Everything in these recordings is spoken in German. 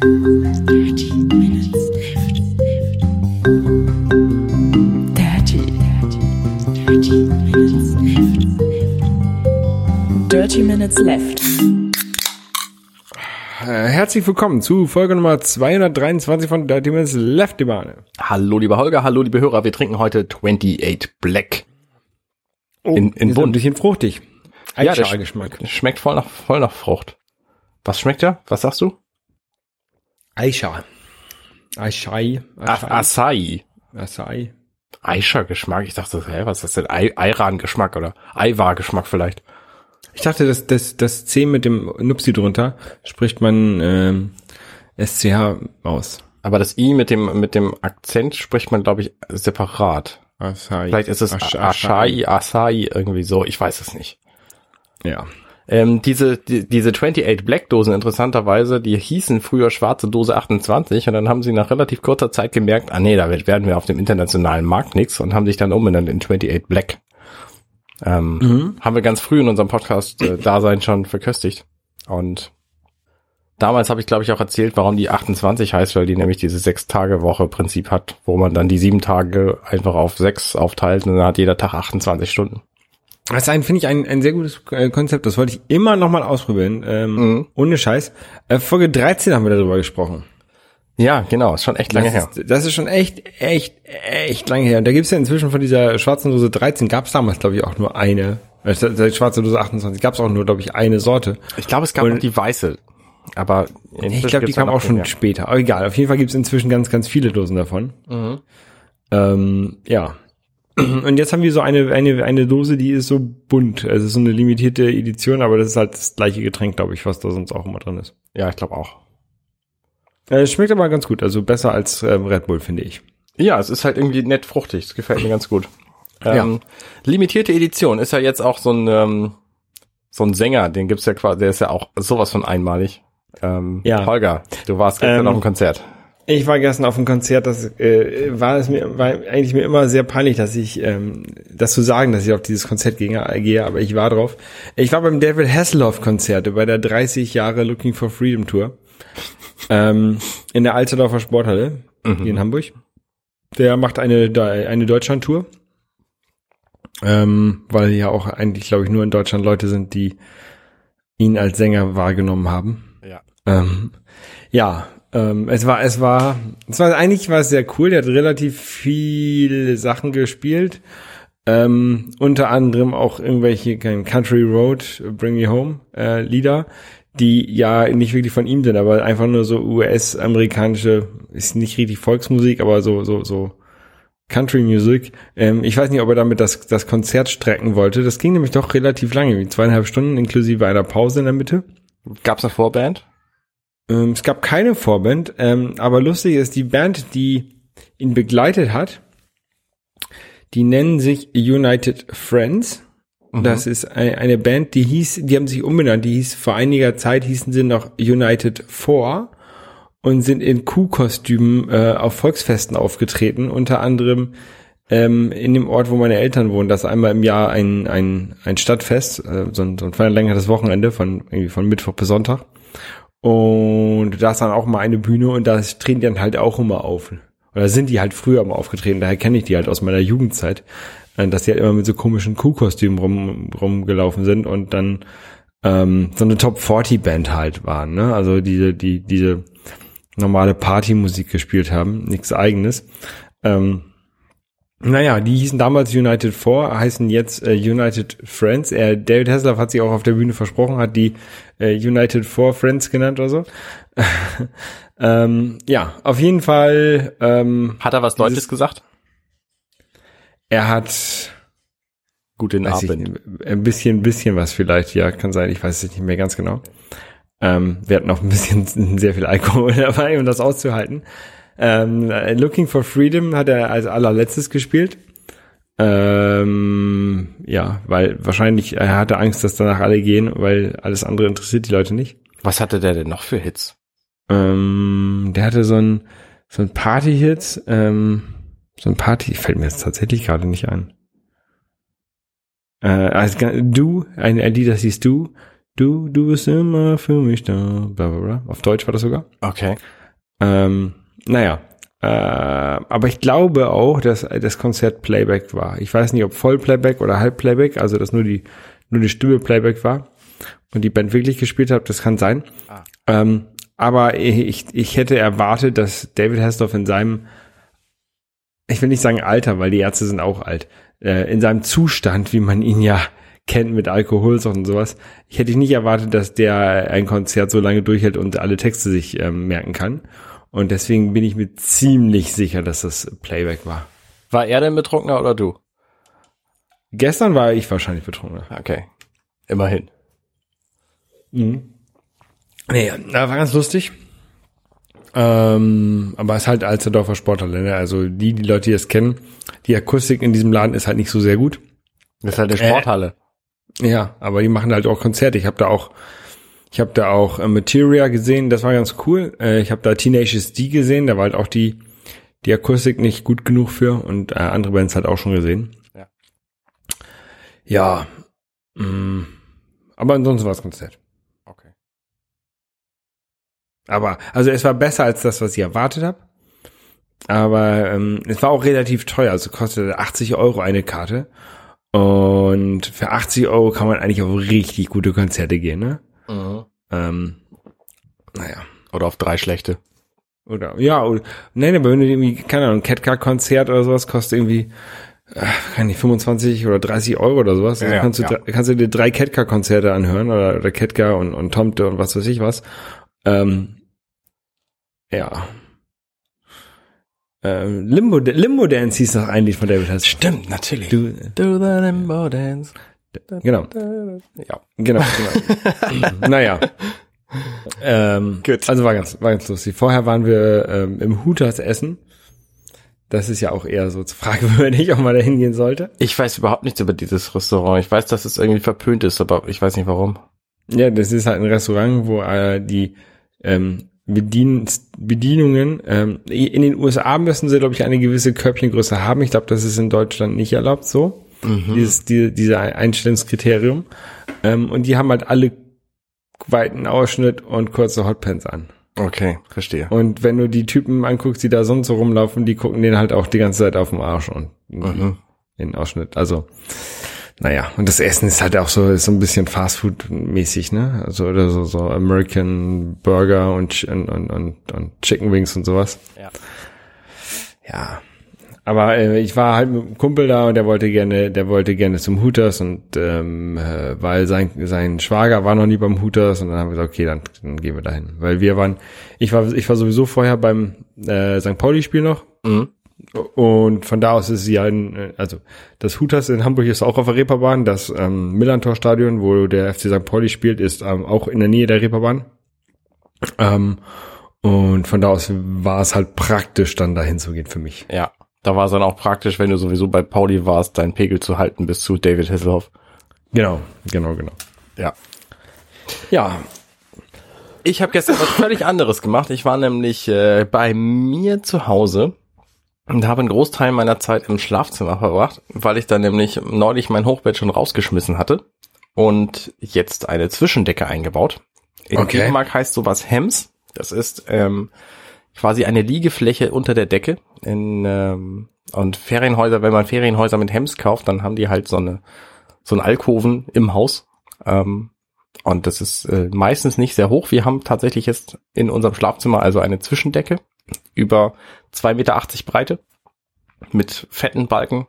Dirty Minutes Left. Dirty, dirty, dirty Minutes Left. Dirty Minutes Left. Äh, Herzlich willkommen zu Folge Nummer 223 von Dirty Minutes Left die Bahne. Hallo lieber Holger, hallo liebe Hörer, wir trinken heute 28 Black. Oh, In- in ist. Ein bisschen fruchtig. Ja, der Eisschal-Geschmack. Schmeckt voll nach, voll nach Frucht. Was schmeckt der? Was sagst du? Eischa. Eischai. Ach, Acai. Acai. Aisha-Geschmack. Ich dachte, hä, was ist das denn? Ayran-Geschmack oder Eiwar-Geschmack vielleicht. Ich dachte, das, das, das C mit dem Nupsi drunter spricht man ähm, SCH aus. Aber das I mit dem, mit dem Akzent spricht man, glaube ich, separat. Acai. Vielleicht ist es Acai, Acai, irgendwie so. Ich weiß es nicht. Ja. Ähm, diese, die, diese 28 Black Dosen interessanterweise, die hießen früher schwarze Dose 28 und dann haben sie nach relativ kurzer Zeit gemerkt, ah nee, da werden wir auf dem internationalen Markt nix und haben sich dann umbenannt in 28 Black. Ähm, Haben wir ganz früh in unserem Podcast äh, Dasein schon verköstigt. Und damals habe ich, glaube ich, auch erzählt, warum die 28 heißt, weil die nämlich diese Sechs-Tage-Woche-Prinzip hat, wo man dann die sieben Tage einfach auf sechs aufteilt und dann hat jeder Tag 28 Stunden. Das ist ein, finde ich, ein, ein sehr gutes äh, Konzept. Das wollte ich immer noch mal ausprobieren. Ähm, Mhm. Ohne Scheiß. Äh, Folge 13 haben wir darüber gesprochen. Ja, genau, ist schon echt lange her. das Ist, das ist schon echt, echt, echt lange her. Und da gibt's ja inzwischen von dieser schwarzen Dose 13, gab's damals, glaube ich, auch nur eine. Äh, Die schwarze Dose 28 gab's auch nur, glaube ich, eine Sorte. Ich glaube, es gab Und- noch die weiße. Aber Ich glaube, die kam auch schon später. Aber egal, auf jeden Fall gibt's inzwischen ganz, ganz viele Dosen davon. Mhm. Ähm, ja. Und jetzt haben wir so eine, eine, eine Dose, die ist so bunt. Also es ist so eine limitierte Edition, aber das ist halt das gleiche Getränk, glaube ich, was da sonst auch immer drin ist. Ja, ich glaube auch. Äh, Es schmeckt aber ganz gut, also besser als ähm, Red Bull, finde ich. Ja, es ist halt irgendwie nett fruchtig. Das gefällt mir ganz gut. Ähm, Limitierte Edition ist ja jetzt auch so ein ähm, so ein Sänger, den gibt's ja quasi, der ist ja auch sowas von einmalig. Ähm, Ja. Holger, du warst gestern Ähm, auf dem Konzert. Ich war gestern auf einem Konzert, das äh, war es mir war eigentlich mir immer sehr peinlich, dass ich ähm, das zu sagen, dass ich auf dieses Konzert gehe, gehe, aber ich war drauf. Ich war beim David Hasselhoff Konzert bei der 30 Jahre Looking for Freedom Tour ähm, in der Alterdorfer Sporthalle hier in Hamburg. Der macht eine eine Deutschland Tour, ähm, weil ja auch eigentlich glaube ich nur in Deutschland Leute sind, die ihn als Sänger wahrgenommen haben. Ja. Ähm, ja, ähm, es war, es war, es war eigentlich war es sehr cool. Der hat relativ viele Sachen gespielt. Ähm, unter anderem auch irgendwelche Country Road, Bring Me Home äh, Lieder, die ja nicht wirklich von ihm sind, aber einfach nur so US-amerikanische, ist nicht richtig Volksmusik, aber so so so Country Music. Ähm, ich weiß nicht, ob er damit das das Konzert strecken wollte. Das ging nämlich doch relativ lange, wie zweieinhalb Stunden inklusive einer Pause in der Mitte. Gab's eine Vorband? Ähm, es gab keine Vorband, ähm, aber lustig ist, die Band, die ihn begleitet hat, die nennen sich United Friends. Das ist ein, eine Band, die hieß, die haben sich umbenannt, die hieß vor einiger Zeit hießen sie noch United Four und sind in Kuhkostümen äh, auf Volksfesten aufgetreten, unter anderem ähm, in dem Ort, wo meine Eltern wohnen, das ist einmal im Jahr ein, ein, ein Stadtfest, äh, so ein, so ein verlängertes Wochenende von, irgendwie von Mittwoch bis Sonntag. Und da ist dann auch mal eine Bühne und da treten die dann halt auch immer auf. Oder sind die halt früher mal aufgetreten, daher kenne ich die halt aus meiner Jugendzeit, äh, dass die halt immer mit so komischen Kuhkostümen rum, rumgelaufen sind und dann ähm, so eine Top 40 Band halt waren, ne? Also diese, die, diese normale Partymusik gespielt haben, nichts eigenes. Ähm, naja, die hießen damals United Four, heißen jetzt äh, United Friends. Er, David Hasselhoff hat sich auch auf der Bühne versprochen, hat die äh, United Four Friends genannt oder so. ähm, ja, auf jeden Fall. Ähm, Hat er was Dieses- Deutsches gesagt? er hat Guten ich, Abend. nicht, ein bisschen, ein bisschen was vielleicht. Ja, kann sein. Ich weiß es nicht mehr ganz genau. Ähm, wir hatten auch ein bisschen sehr viel Alkohol dabei, um das auszuhalten. Ähm, Looking for Freedom hat er als allerletztes gespielt. Ähm, ja, weil wahrscheinlich er hatte Angst, dass danach alle gehen, weil alles andere interessiert die Leute nicht. Was hatte der denn noch für Hits? Ähm, der hatte so ein so ein Party-Hit, ähm, so ein Party, fällt mir jetzt tatsächlich gerade nicht ein. Äh, also, du, ein, ein Lied, das hieß du, Du, du bist immer für mich da. Bla, bla, bla. Auf Deutsch war das sogar. Okay. Ähm, naja. Äh, aber ich glaube auch, dass das Konzert Playback war. Ich weiß nicht, ob Vollplayback oder Halbplayback, also dass nur die, nur die Stimme Playback war und die Band wirklich gespielt hat, das kann sein. Ah. Ähm, aber ich, ich hätte erwartet, dass David Hasselhoff in seinem, ich will nicht sagen Alter, weil die Ärzte sind auch alt, äh, in seinem Zustand, wie man ihn ja kennt mit Alkoholsucht und sowas, ich hätte nicht erwartet, dass der ein Konzert so lange durchhält und alle Texte sich ähm, merken kann. Und deswegen bin ich mir ziemlich sicher, dass das Playback war. War er denn betrunkener oder du? Gestern war ich wahrscheinlich betrunken. Okay. Immerhin. Mhm. Nee, das war ganz lustig. Ähm, aber es ist halt Alsterdorfer Sporthalle. Ne? Also die, die Leute, die das kennen, die Akustik in diesem Laden ist halt nicht so sehr gut. Das ist halt eine Sporthalle. Ja, aber die machen halt auch Konzerte. Ich habe da auch, ich habe da auch äh, Materia gesehen. Das war ganz cool. Äh, ich habe da Tenacious D gesehen. Da war halt auch die die Akustik nicht gut genug für und äh, andere Bands halt auch schon gesehen. Ja. Ja. Mh, aber ansonsten war es Konzert. Okay. Aber, also es war besser als das, was ich erwartet habe. Aber ähm, es war auch relativ teuer, also kostete 80 Euro eine Karte. Und für 80 Euro kann man eigentlich auf richtig gute Konzerte gehen, ne? Mhm. Ähm, naja. Oder auf drei schlechte. Oder, ja, oder, nein, aber wenn du irgendwie, keine Ahnung, ein Catcar-Konzert oder sowas kostet irgendwie, äh, kann nicht, 25 oder 30 Euro oder sowas. Also Ja, kannst, du, ja. kannst du dir drei Catcar-Konzerte anhören oder, oder Catcar und, und Tomte und was weiß ich was. Ähm, ja. Ähm, Limbo, Limbo Dance hieß noch ein Lied von David Hasselhoff. Stimmt, natürlich. Du, Do the limbo dance. Genau, Ja. genau, genau. naja. Ähm, Gut. Also war ganz, war ganz lustig. Vorher waren wir ähm, im Hooters essen. Das ist ja auch eher so fragwürdig, ob man da hingehen sollte. Ich weiß überhaupt nichts über dieses Restaurant. Ich weiß, dass es irgendwie verpönt ist, aber ich weiß nicht warum. Ja, das ist halt ein Restaurant, wo äh, die ähm, Bedien Bedienungen, ähm, in den USA müssen sie, glaube ich, eine gewisse Körbchengröße haben. Ich glaube, das ist in Deutschland nicht erlaubt so. Dieses, die, diese Einstellungskriterium. Ähm, und die haben halt alle weiten Ausschnitt und kurze Hotpants an. Okay, verstehe. Und wenn du die Typen anguckst, die da sonst so rumlaufen, die gucken den halt auch die ganze Zeit auf dem Arsch und Mhm. den Ausschnitt. Also, naja, und das Essen ist halt auch so, ist so ein bisschen Fastfood-mäßig, ne? Also, oder so, so American Burger und, und, und, und Chicken Wings und sowas. Ja. Ja. Aber äh, ich war halt mit einem Kumpel da und der wollte gerne, der wollte gerne zum Hooters und ähm, äh, weil sein sein Schwager war noch nie beim Hooters und dann haben wir gesagt, okay, dann, dann gehen wir dahin, weil wir waren, ich war ich war sowieso vorher beim äh, St. Pauli-Spiel noch Mhm. und von da aus ist sie ja in, äh, also das Hooters in Hamburg ist auch auf der Reeperbahn, das ähm, Millantor-Stadion, wo der FC St. Pauli spielt, ist ähm, auch in der Nähe der Reeperbahn. Ähm, und von da aus war es halt praktisch, dann dahin zu gehen für mich. Ja. Da war es dann auch praktisch, wenn du sowieso bei Pauli warst, deinen Pegel zu halten bis zu David Hasselhoff. Genau, genau, genau. Ja. Ja, Ich habe gestern was völlig anderes gemacht. Ich war nämlich äh, bei mir zu Hause und habe einen Großteil meiner Zeit im Schlafzimmer verbracht, weil ich dann nämlich neulich mein Hochbett schon rausgeschmissen hatte und jetzt eine Zwischendecke eingebaut. In Okay. Dänemark heißt sowas Hems. Das ist ähm, quasi eine Liegefläche unter der Decke. In, ähm, und Ferienhäuser, wenn man Ferienhäuser mit Hems kauft, dann haben die halt so eine so einen Alkoven im Haus. Ähm, und das ist äh, meistens nicht sehr hoch. Wir haben tatsächlich jetzt in unserem Schlafzimmer also eine Zwischendecke über 2,80 Meter Breite mit fetten Balken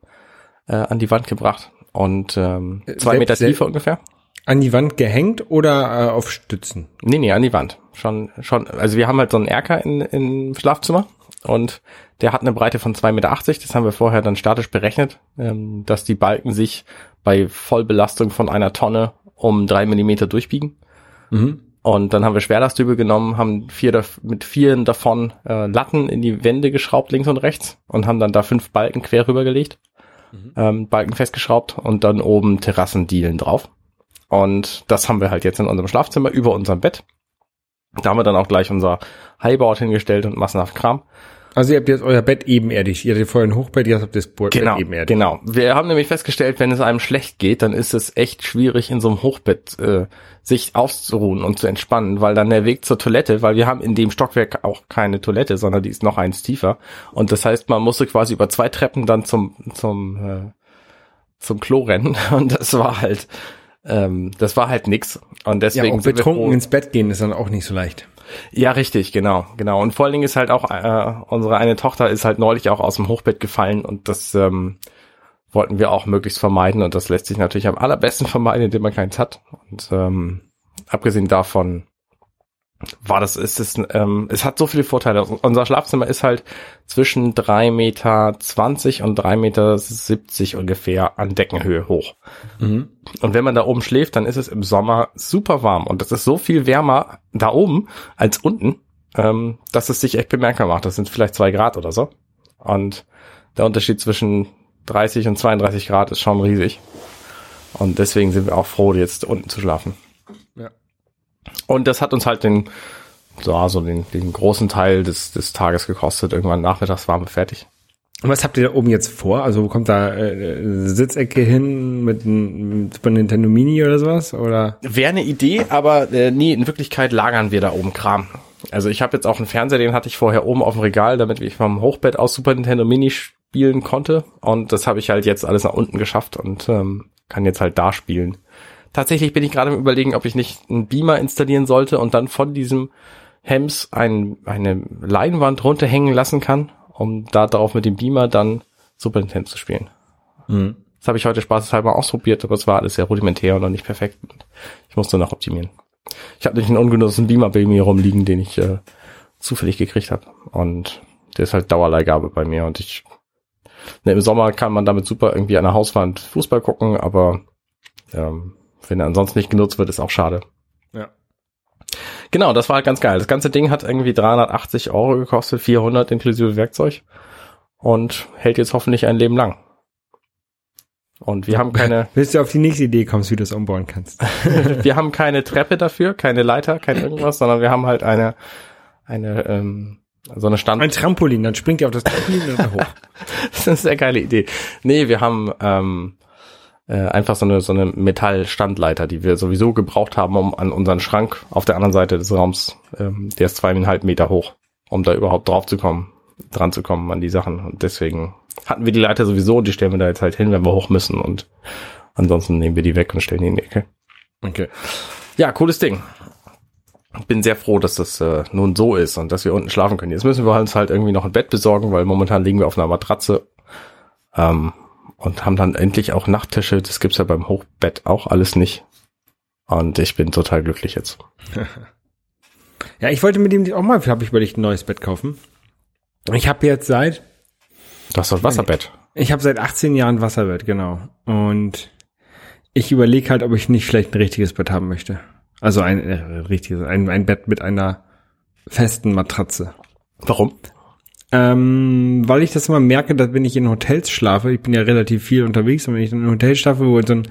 äh, an die Wand gebracht und ähm, zwei Selbst- Meter selbst- Tiefe ungefähr. An die Wand gehängt oder äh, auf Stützen? Nee, nee, an die Wand. Schon, schon, also wir haben halt so einen Erker in, im Schlafzimmer und der hat eine Breite von 2,80 Meter. Das haben wir vorher dann statisch berechnet, ähm, dass die Balken sich bei Vollbelastung von einer Tonne um drei Millimeter durchbiegen. Mhm. Und dann haben wir Schwerlastdübel genommen, haben vier mit vielen davon äh, Latten in die Wände geschraubt, links und rechts, und haben dann da fünf Balken quer rübergelegt, ähm, Balken festgeschraubt und dann oben Terrassendielen drauf. Und das haben wir halt jetzt in unserem Schlafzimmer über unserem Bett. Da haben wir dann auch gleich unser Highboard hingestellt und massenhaft Kram. Also ihr habt jetzt euer Bett ebenerdig. Ihr hattet vorher ein Hochbett, jetzt habt ihr das Bo- Genau, Bett ebenerdig. genau. Wir haben nämlich festgestellt, wenn es einem schlecht geht, dann ist es echt schwierig, in so einem Hochbett äh, sich auszuruhen und zu entspannen, weil dann der Weg zur Toilette, weil wir haben in dem Stockwerk auch keine Toilette, sondern die ist noch eins tiefer. Und das heißt, man musste quasi über zwei Treppen dann zum zum äh, zum Klo rennen und das war halt ähm, das war halt nix. Und Ja, deswegen wir betrunken ins Bett gehen ist dann auch nicht so leicht. ja, richtig, genau, genau. Und vor allen Dingen ist halt auch äh, unsere eine Tochter ist halt neulich auch aus dem Hochbett gefallen und das ähm, wollten wir auch möglichst vermeiden und das lässt sich natürlich am allerbesten vermeiden, indem man keins hat. Und ähm, abgesehen davon war das, ist es, ähm, es hat so viele Vorteile. Unser Schlafzimmer ist halt zwischen drei Meter zwanzig und drei Meter siebzig ungefähr an Deckenhöhe hoch. Und wenn man da oben schläft, dann ist es im Sommer super warm. Und das ist so viel wärmer da oben als unten, ähm, dass es sich echt bemerkbar macht. Das sind vielleicht zwei Grad oder so. Und der Unterschied zwischen 30 und 32 Grad ist schon riesig. Und deswegen sind wir auch froh, jetzt unten zu schlafen. Und das hat uns halt den, so, so den, den großen Teil des, des Tages gekostet. Irgendwann nachmittags waren wir fertig. Und was habt ihr da oben jetzt vor? Also kommt da äh, Sitzecke hin mit einem Super Nintendo Mini oder sowas? Oder? Wäre eine Idee, aber äh, nee, in Wirklichkeit lagern wir da oben Kram. Also ich habe jetzt auch einen Fernseher, den hatte ich vorher oben auf dem Regal, damit ich vom Hochbett aus Super Nintendo Mini spielen konnte. Und das habe ich halt jetzt alles nach unten geschafft und ähm, kann jetzt halt da spielen. Tatsächlich bin ich gerade im Überlegen, ob ich nicht einen Beamer installieren sollte und dann von diesem Hems ein, eine Leinwand runterhängen lassen kann, um da drauf mit dem Beamer dann Super Nintendo zu spielen. Das habe ich heute spaßeshalber ausprobiert, aber es war alles sehr rudimentär und noch nicht perfekt. Ich musste noch optimieren. Ich habe nämlich einen ungenutzten Beamer bei mir rumliegen, den ich äh, zufällig gekriegt habe. Und der ist halt Dauerleihgabe bei mir. Und ich ne, im Sommer kann man damit super irgendwie an der Hauswand Fußball gucken, aber ähm, wenn er ansonsten nicht genutzt wird, ist auch schade. Ja. Genau, das war halt ganz geil. Das ganze Ding hat irgendwie 380 Euro gekostet, 400 inklusive Werkzeug und hält jetzt hoffentlich ein Leben lang. Und wir haben keine, Bis du auf die nächste Idee kommst, wie du es umbauen kannst. wir haben keine Treppe dafür, keine Leiter, kein irgendwas, sondern wir haben halt eine, eine, ähm, so eine Stand. Ein Trampolin, dann springt ihr auf das Trampolin und dann hoch. Das ist eine sehr geile Idee. Nee, wir haben ähm, äh, einfach so eine, so eine Metallstandleiter, die wir sowieso gebraucht haben, um an unseren Schrank auf der anderen Seite des Raums, ähm, der ist zweieinhalb Meter hoch, um da überhaupt drauf zu kommen, dran zu kommen an die Sachen. Und deswegen hatten wir die Leiter sowieso und die stellen wir da jetzt halt hin, wenn wir hoch müssen. Und ansonsten nehmen wir die weg und stellen die in die Ecke. Okay. Ja, cooles Ding. Bin sehr froh, dass das äh, nun so ist und dass wir unten schlafen können. Jetzt müssen wir uns halt irgendwie noch ein Bett besorgen, weil momentan liegen wir auf einer Matratze ähm, und haben dann endlich auch Nachttische. Das gibt's ja beim Hochbett auch alles nicht. Und ich bin total glücklich jetzt. Ja, ich wollte mit dem auch mal, habe ich überlegt, ein neues Bett kaufen. Ich habe jetzt seit, Du hast doch ein Wasserbett. ich habe seit 18 Jahren Wasserbett, genau. Und ich überlege halt, ob ich nicht vielleicht ein richtiges Bett haben möchte. Also ein äh, richtiges, ein, ein Bett mit einer festen Matratze. Warum? Ähm, weil ich das immer merke, dass wenn ich in Hotels schlafe, ich bin ja relativ viel unterwegs, und wenn ich dann in einem Hotel schlafe, wo so ein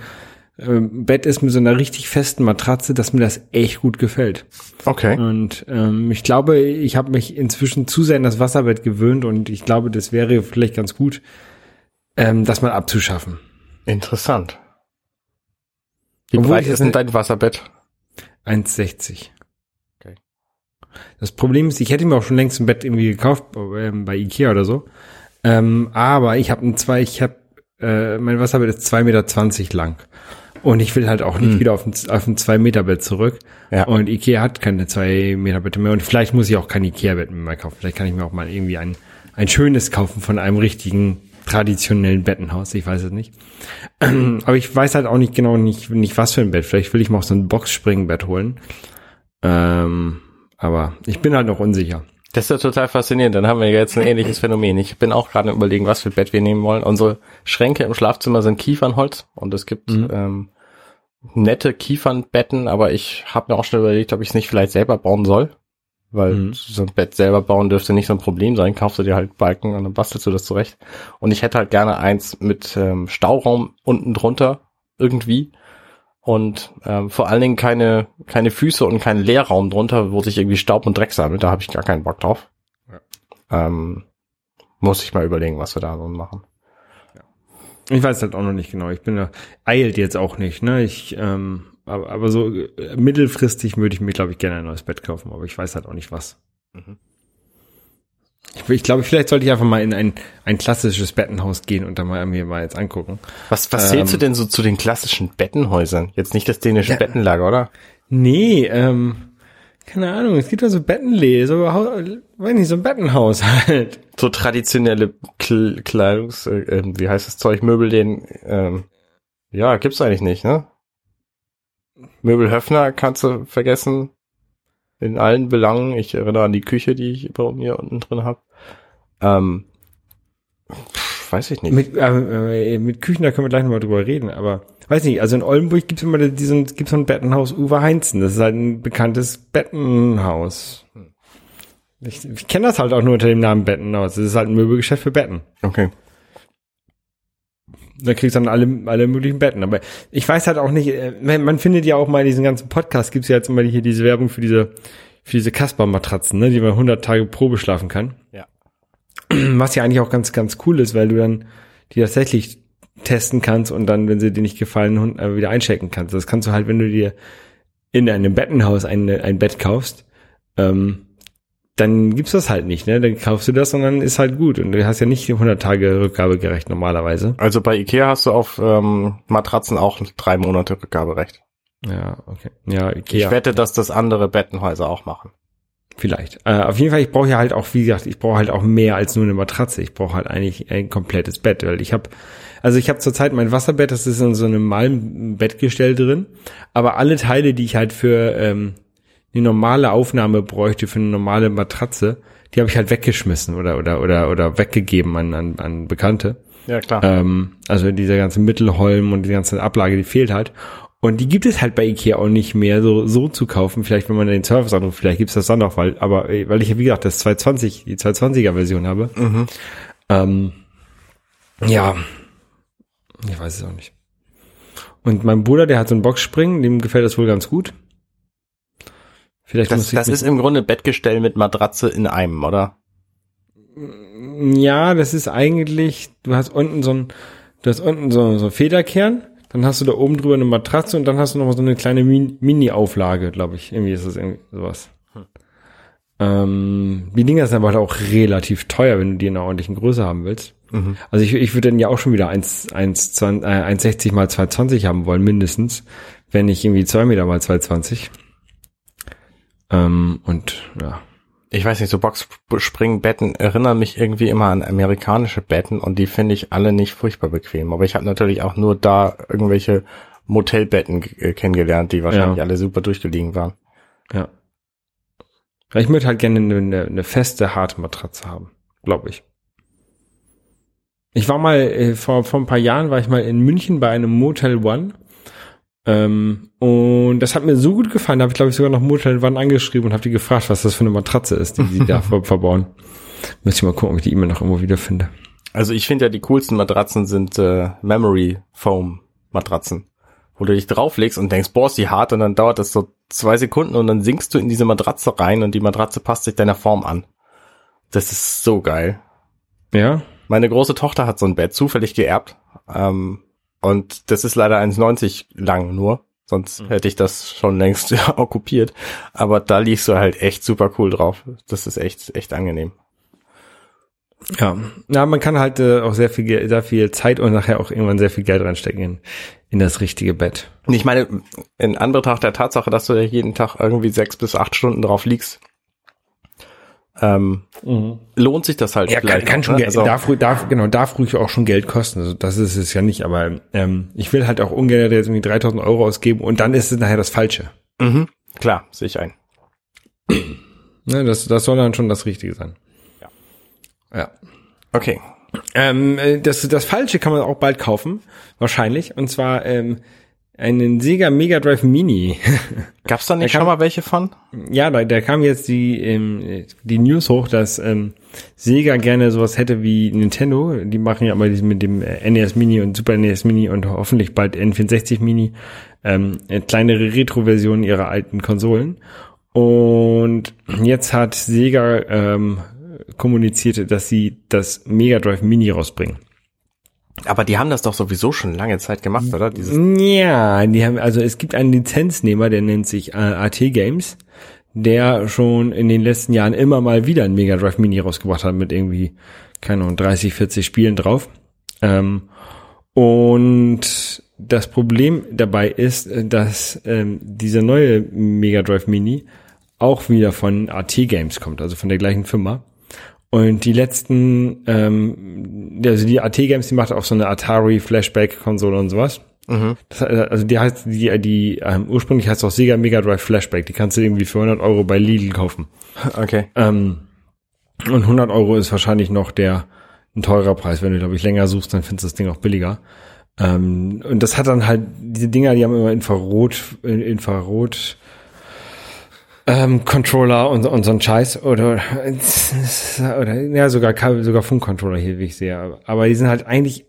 äh, Bett ist mit so einer richtig festen Matratze, dass mir das echt gut gefällt. Okay. Und ähm, ich glaube, ich habe mich inzwischen zu sehr an das Wasserbett gewöhnt und ich glaube, das wäre vielleicht ganz gut, ähm, das mal abzuschaffen. Interessant. Wie breit ist denn dein Wasserbett? 1,60. Das Problem ist, ich hätte mir auch schon längst ein Bett irgendwie gekauft ähm, bei Ikea oder so. Ähm, aber ich habe ein zwei, ich habe äh, mein Wasserbett ist 2,20 Meter lang. Und ich will halt auch nicht wieder auf ein, auf ein 2 Meter Bett zurück. Ja. Und Ikea hat keine 2 Meter Bette mehr. Und vielleicht muss ich auch kein Ikea Bett mehr kaufen. Vielleicht kann ich mir auch mal irgendwie ein, ein schönes kaufen von einem richtigen traditionellen Bettenhaus. Ich weiß es nicht. Aber ich weiß halt auch nicht genau nicht, nicht was für ein Bett. Vielleicht will ich mir auch so ein Boxspringbett holen. Ähm, aber ich bin halt noch unsicher. Das ist ja total faszinierend. Dann haben wir jetzt ein ähnliches Phänomen. Ich bin auch gerade überlegen, was für Bett wir nehmen wollen. Unsere Schränke im Schlafzimmer sind Kiefernholz und es gibt ähm, nette Kiefernbetten, aber ich habe mir auch schon überlegt, ob ich es nicht vielleicht selber bauen soll. Weil Mhm. so ein Bett selber bauen dürfte nicht so ein Problem sein. Kaufst du dir halt Balken und dann bastelst du das zurecht. Und ich hätte halt gerne eins mit ähm, Stauraum unten drunter irgendwie. Und ähm, vor allen Dingen keine, keine Füße und keinen Leerraum drunter, wo sich irgendwie Staub und Dreck sammelt. Da habe ich gar keinen Bock drauf. Ähm, Muss ich mal überlegen, was wir da nun machen. Ich weiß halt auch noch nicht genau. Ich bin da, eilt jetzt auch nicht, ne? Ich, ähm, aber, aber so äh, mittelfristig würde ich mir, glaube ich, gerne ein neues Bett kaufen, aber ich weiß halt auch nicht was. Mhm. Ich, ich glaube, vielleicht sollte ich einfach mal in ein, ein klassisches Bettenhaus gehen und da mal mir mal jetzt angucken. Was, was Ähm, zählst du denn so zu den klassischen Bettenhäusern? Jetzt nicht das dänische Ja. Bettenlager, oder? Nee, ähm, keine Ahnung, es gibt da so Bettenläden, so, weiß nicht, so ein Bettenhaus halt. So traditionelle Kl Kleidungs, äh, ähm, wie heißt das Zeug, Möbel, den, ähm, ja, gibt's eigentlich nicht, ne? Möbelhöfner kannst du vergessen. In allen Belangen. Ich erinnere an die Küche, die ich bei mir unten drin habe. Ähm, weiß ich nicht. Mit, äh, äh, mit Küchen, da können wir gleich nochmal drüber reden, aber weiß nicht, also in Oldenburg gibt's immer diesen, gibt's so ein Bettenhaus Uwe Heinzen, das ist halt ein bekanntes Bettenhaus. Ich, ich kenne das halt auch nur unter dem Namen Bettenhaus, das ist halt ein Möbelgeschäft für Betten. okay. Da kriegst du dann alle, alle möglichen Betten. Aber ich weiß halt auch nicht, äh, man findet ja auch mal in diesen ganzen Podcasts, gibt's ja jetzt immer hier diese Werbung für diese, für diese Kasper-Matratzen, ne, die man 100 Tage Probe schlafen kann. Ja. Was ja eigentlich auch ganz, ganz cool ist, weil du dann die tatsächlich testen kannst und dann, wenn sie dir nicht gefallen, äh, wieder einchecken kannst. Das kannst du halt, wenn du dir in einem Bettenhaus ein, ein Bett kaufst, ähm, dann gibt's das halt nicht, ne? Dann kaufst du das und dann ist halt gut. Und du hast ja nicht 100 Tage Rückgabegerecht normalerweise. Also bei Ikea hast du auf ähm, Matratzen auch drei Monate Rückgaberecht. Ja, okay. Ja, Ich Ikea. wette, dass das andere Bettenhäuser auch machen. Vielleicht. Äh, auf jeden Fall, ich brauche ja halt auch, wie gesagt, ich brauche halt auch mehr als nur eine Matratze. Ich brauche halt eigentlich ein komplettes Bett, weil ich habe, also ich habe zurzeit mein Wasserbett, das ist in so einem Malmbettgestell drin, aber alle Teile, die ich halt für ähm, eine normale Aufnahme bräuchte, für eine normale Matratze, die habe ich halt weggeschmissen oder oder oder oder weggegeben an an, an Bekannte. Ja, klar. Ähm, also dieser ganze Mittelholm und die ganze Ablage, die fehlt halt. Und die gibt es halt bei Ikea auch nicht mehr so, so zu kaufen. Vielleicht, wenn man den Service anruft, vielleicht gibt's das dann noch, weil, aber, äh, weil ich ja, wie gesagt, das 220, die 220er Version habe. Mhm. Ähm, ja. Ich weiß es auch nicht. Und mein Bruder, der hat so einen Boxspringen, dem gefällt das wohl ganz gut. Vielleicht Das, das ist im Grunde Bettgestell mit Matratze in einem, oder? Ja, das ist eigentlich, du hast unten so ein, du hast unten so, so einen Federkern, dann hast du da oben drüber eine Matratze und dann hast du noch mal so eine kleine Min- Mini-Auflage, glaube ich. Irgendwie ist das irgendwie sowas. Ähm, die Dinger sind aber halt auch relativ teuer, wenn du die in einer ordentlichen Größe haben willst. Mhm. Also ich, ich würde dann ja auch schon wieder 1, 1, 20, äh, 1,60 mal 220 haben wollen, mindestens. Wenn nicht irgendwie 2 Meter mal 220. Ähm, und ja. Ich weiß nicht, so Boxspringbetten erinnern mich irgendwie immer an amerikanische Betten und die finde ich alle nicht furchtbar bequem. Aber ich habe natürlich auch nur da irgendwelche Motelbetten äh, kennengelernt, die wahrscheinlich Ja. alle super durchgelegen waren. Ja. Ich würde halt gerne eine, eine, eine feste, harte Matratze haben, glaube ich. Ich war mal, äh, vor, vor ein paar Jahren war ich mal in München bei einem Motel One. Ähm, und das hat mir so gut gefallen, da habe ich glaube ich sogar noch Motel One angeschrieben und habe die gefragt, was das für eine Matratze ist, die sie da ver verbauen. Müsste ich mal gucken, ob ich die E-Mail noch irgendwo wiederfinde. Also ich finde ja die coolsten Matratzen sind äh, Memory Foam Matratzen, wo du dich drauflegst und denkst, boah, ist die hart und dann dauert das so zwei Sekunden und dann sinkst du in diese Matratze rein und die Matratze passt sich deiner Form an. Das ist so geil. Ja? Meine große Tochter hat so ein Bett zufällig geerbt. Ähm, und das ist leider 1,90 lang nur. Sonst hätte ich das schon längst okkupiert. Aber da liegst du halt echt super cool drauf. Das ist echt, echt angenehm. Ja. Ja, man kann halt äh, auch sehr viel, sehr viel Zeit und nachher auch irgendwann sehr viel Geld reinstecken in, in das richtige Bett. Und ich meine, in Anbetracht der Tatsache, dass du da jeden Tag irgendwie sechs bis acht Stunden drauf liegst, ähm, lohnt sich das halt Ja, kann, vielleicht kann auch, schon ne? Geld, Also, darf, darf, genau, darf ruhig auch schon Geld kosten. Also das ist es ja nicht, aber ähm, ich will halt auch ungern jetzt irgendwie 3000 Euro ausgeben und dann ist es nachher das Falsche. mhm, klar, sehe ich ein. Ne, das, das soll dann schon das Richtige sein. Ja. Ja. Okay. Ähm, äh, das, das Falsche kann man auch bald kaufen, wahrscheinlich. Und zwar ähm, einen Sega Mega Drive Mini. Gab's da nicht Da kann- schon mal welche von? ja, da, da kam jetzt die, ähm, die News hoch, dass ähm, Sega gerne sowas hätte wie Nintendo. Die machen ja immer diese mit dem NES Mini und Super NES Mini und hoffentlich bald N64 Mini ähm, äh, kleinere Retro-Versionen ihrer alten Konsolen. Und jetzt hat Sega ähm, kommunizierte, dass sie das Mega Drive Mini rausbringen. Aber die haben das doch sowieso schon lange Zeit gemacht, oder? Dieses Ja, die haben, also es gibt einen Lizenznehmer, der nennt sich äh, AT Games, der schon in den letzten Jahren immer mal wieder ein Mega Drive Mini rausgebracht hat mit irgendwie, keine Ahnung, 30, 40 Spielen drauf. Ähm, und das Problem dabei ist, äh, dass ähm, dieser neue Mega Drive Mini auch wieder von AT Games kommt, also von der gleichen Firma. Und die letzten, ähm, also die AT Games, die macht auch so eine Atari Flashback Konsole und sowas. Das, äh, also die heißt, die, die ähm, ursprünglich heißt auch Sega Mega Drive Flashback. Die kannst du irgendwie für 100 Euro bei Lidl kaufen. Okay. Ähm, und 100 Euro ist wahrscheinlich noch der ein teurer Preis. Wenn du, glaube ich, länger suchst, dann findest du das Ding auch billiger. Ähm, und das hat dann halt, diese Dinger, die haben immer Infrarot, äh, Infrarot, ähm, Controller und, und so ein Scheiß oder, oder ja, sogar, sogar Funkcontroller hier, wie ich sehe. Aber die sind halt eigentlich,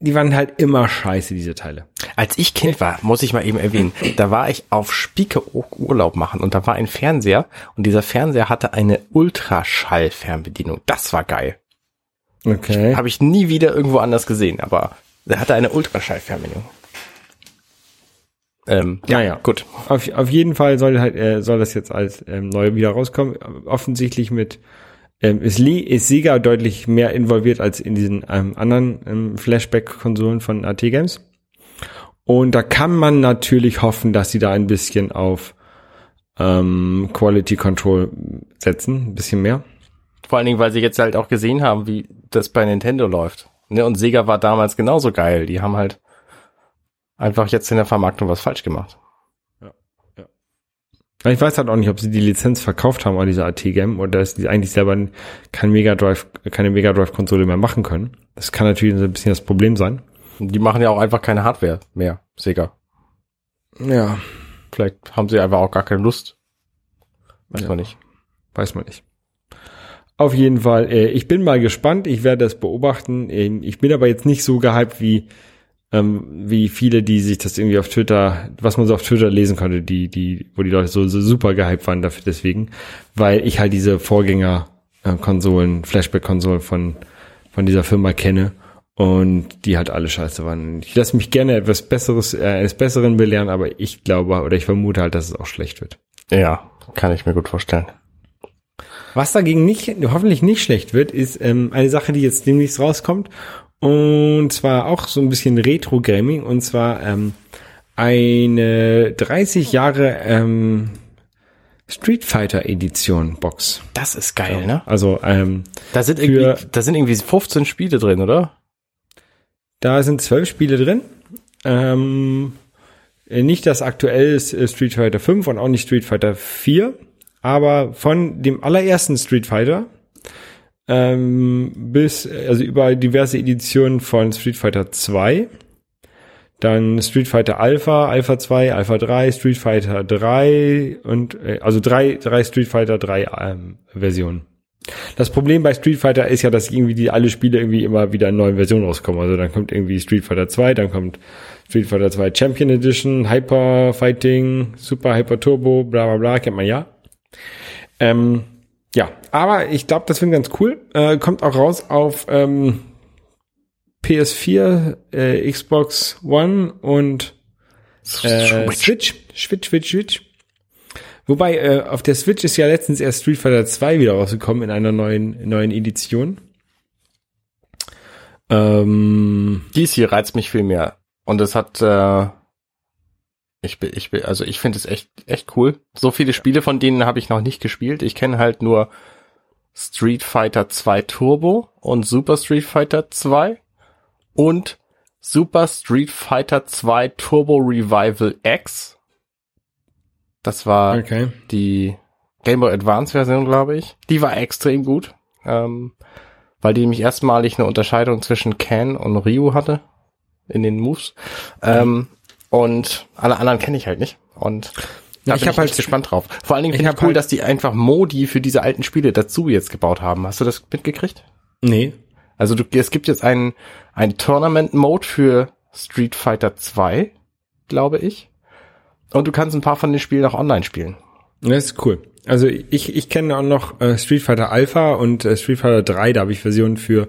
die waren halt immer scheiße, diese Teile. Als ich Kind war, muss ich mal eben erwähnen, da war ich auf Spieke Urlaub machen und da war ein Fernseher und dieser Fernseher hatte eine Ultraschall-Fernbedienung. Das war geil. Okay. Habe ich nie wieder irgendwo anders gesehen, aber er hatte eine Ultraschall-Fernbedienung. Ähm, ja, Naja. gut. Auf, auf jeden Fall soll halt, äh, soll das jetzt als ähm, neu wieder rauskommen. Offensichtlich mit ähm, ist, Lee, ist Sega deutlich mehr involviert als in diesen ähm, anderen ähm, Flashback-Konsolen von AT Games. Und da kann man natürlich hoffen, dass sie da ein bisschen auf ähm, Quality Control setzen, ein bisschen mehr. Vor allen Dingen, weil sie jetzt halt auch gesehen haben, wie das bei Nintendo läuft. Ne? Und Sega war damals genauso geil. Die haben halt einfach jetzt in der Vermarktung was falsch gemacht. Ich weiß halt auch nicht, ob sie die Lizenz verkauft haben an dieser AT-Game oder dass die eigentlich selber kein Mega Drive, keine Mega Drive-Konsole mehr machen können. Das kann natürlich ein bisschen das Problem sein. Die machen ja auch einfach keine Hardware mehr, Sega. Ja, Vielleicht haben sie einfach auch gar keine Lust. Weiß Ja. man nicht. weiß man nicht. Auf jeden Fall, äh, ich bin mal gespannt, ich werde das beobachten. Ähm, ich bin aber jetzt nicht so gehypt wie ähm, wie viele, die sich das irgendwie auf Twitter, was man so auf Twitter lesen konnte, die die wo die Leute so, so super gehypt waren dafür deswegen, weil ich halt diese Vorgänger äh, Konsolen, Flashback Konsolen von von dieser Firma kenne und die halt alle scheiße waren. Ich lasse mich gerne etwas besseres äh, eines besseren belehren, aber ich glaube oder ich vermute halt, dass es auch schlecht wird. Ja, kann ich mir gut vorstellen. Was dagegen nicht, hoffentlich nicht schlecht wird, ist ähm, eine Sache, die jetzt demnächst rauskommt. Und zwar auch so ein bisschen Retro-Gaming. Und zwar ähm, eine 30 Jahre ähm, Street Fighter Edition Box. Das ist geil, ne? Also ähm, Da sind irgendwie, da sind irgendwie 15 Spiele drin, oder? da sind zwölf Spiele drin. Ähm, äh, nicht das aktuelle ist, äh, Street Fighter 5 und auch nicht Street Fighter 4, aber von dem allerersten Street Fighter ähm, bis, also über diverse Editionen von Street Fighter 2, dann Street Fighter Alpha, Alpha 2, Alpha 3, Street Fighter 3 und äh, also drei, drei Street Fighter 3 ähm, Versionen. Das Problem bei Street Fighter ist ja, dass irgendwie die alle Spiele irgendwie immer wieder in neuen Versionen rauskommen. Also dann kommt irgendwie Street Fighter 2, dann kommt Street Fighter 2 Champion Edition, Hyper Fighting, Super Hyper Turbo, bla bla bla, kennt man ja. Ähm, ja, aber ich glaube, das wird ganz cool. Äh, kommt auch raus auf ähm, PS4, äh, Xbox One und äh, Switch. Switch, Switch, Switch. Wobei, äh, auf der Switch ist ja letztens erst Street Fighter 2 wieder rausgekommen in einer neuen, neuen Edition. Ähm, Dies hier reizt mich viel mehr. Und es hat, äh, ich bin, ich bin, also ich finde es echt, echt cool. So viele Spiele von denen habe ich noch nicht gespielt. Ich kenne halt nur Street Fighter 2 Turbo und Super Street Fighter 2 und Super Street Fighter 2 Turbo Revival X. Das war okay. die Game Boy Advance Version, glaube ich. Die war extrem gut, ähm, weil die nämlich erstmalig eine Unterscheidung zwischen Ken und Ryu hatte in den Moves. Ähm, und alle anderen kenne ich halt nicht. Und da ich ich hab bin halt- gespannt drauf. Vor allen Dingen ich finde ich hab cool, halt- dass die einfach Modi für diese alten Spiele dazu jetzt gebaut haben. Hast du das mitgekriegt? Nee. Also du, es gibt jetzt einen, einen Tournament-Mode für Street Fighter 2, glaube ich. Und du kannst ein paar von den Spielen auch online spielen. Das ist cool. Also ich, ich kenne auch noch äh, Street Fighter Alpha und äh, Street Fighter 3, da habe ich Versionen für,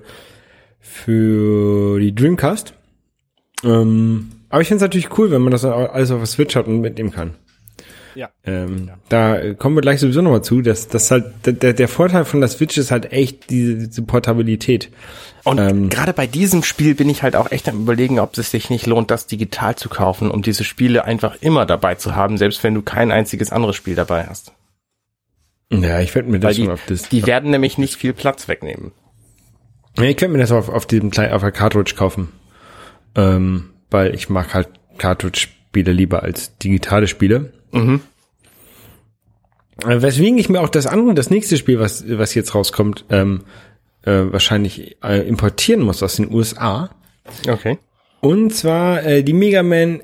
für die Dreamcast. Ähm, aber ich finde es natürlich cool, wenn man das alles auf der Switch hat und mitnehmen kann. Ja. Ähm, Da kommen wir gleich sowieso nochmal zu, dass das halt der, der Vorteil von der Switch ist halt echt diese, diese Portabilität. Und Ähm, gerade bei diesem Spiel bin ich halt auch echt am überlegen, ob es sich nicht lohnt, das digital zu kaufen, um diese Spiele einfach immer dabei zu haben, selbst wenn du kein einziges anderes Spiel dabei hast. Ja, ich werde mir Weil das die, schon auf das. die werden nämlich nicht viel Platz wegnehmen. Ja, ich werde mir das auf, auf diesem kleinen, auf der Cartridge kaufen. Ähm, weil ich mag halt Cartridge-Spiele lieber als digitale Spiele. Mhm. Äh, Weswegen ich mir auch das andere, das nächste Spiel, was, was jetzt rauskommt, ähm, äh, wahrscheinlich äh, importieren muss aus den USA. Okay. Und zwar äh, die Mega Man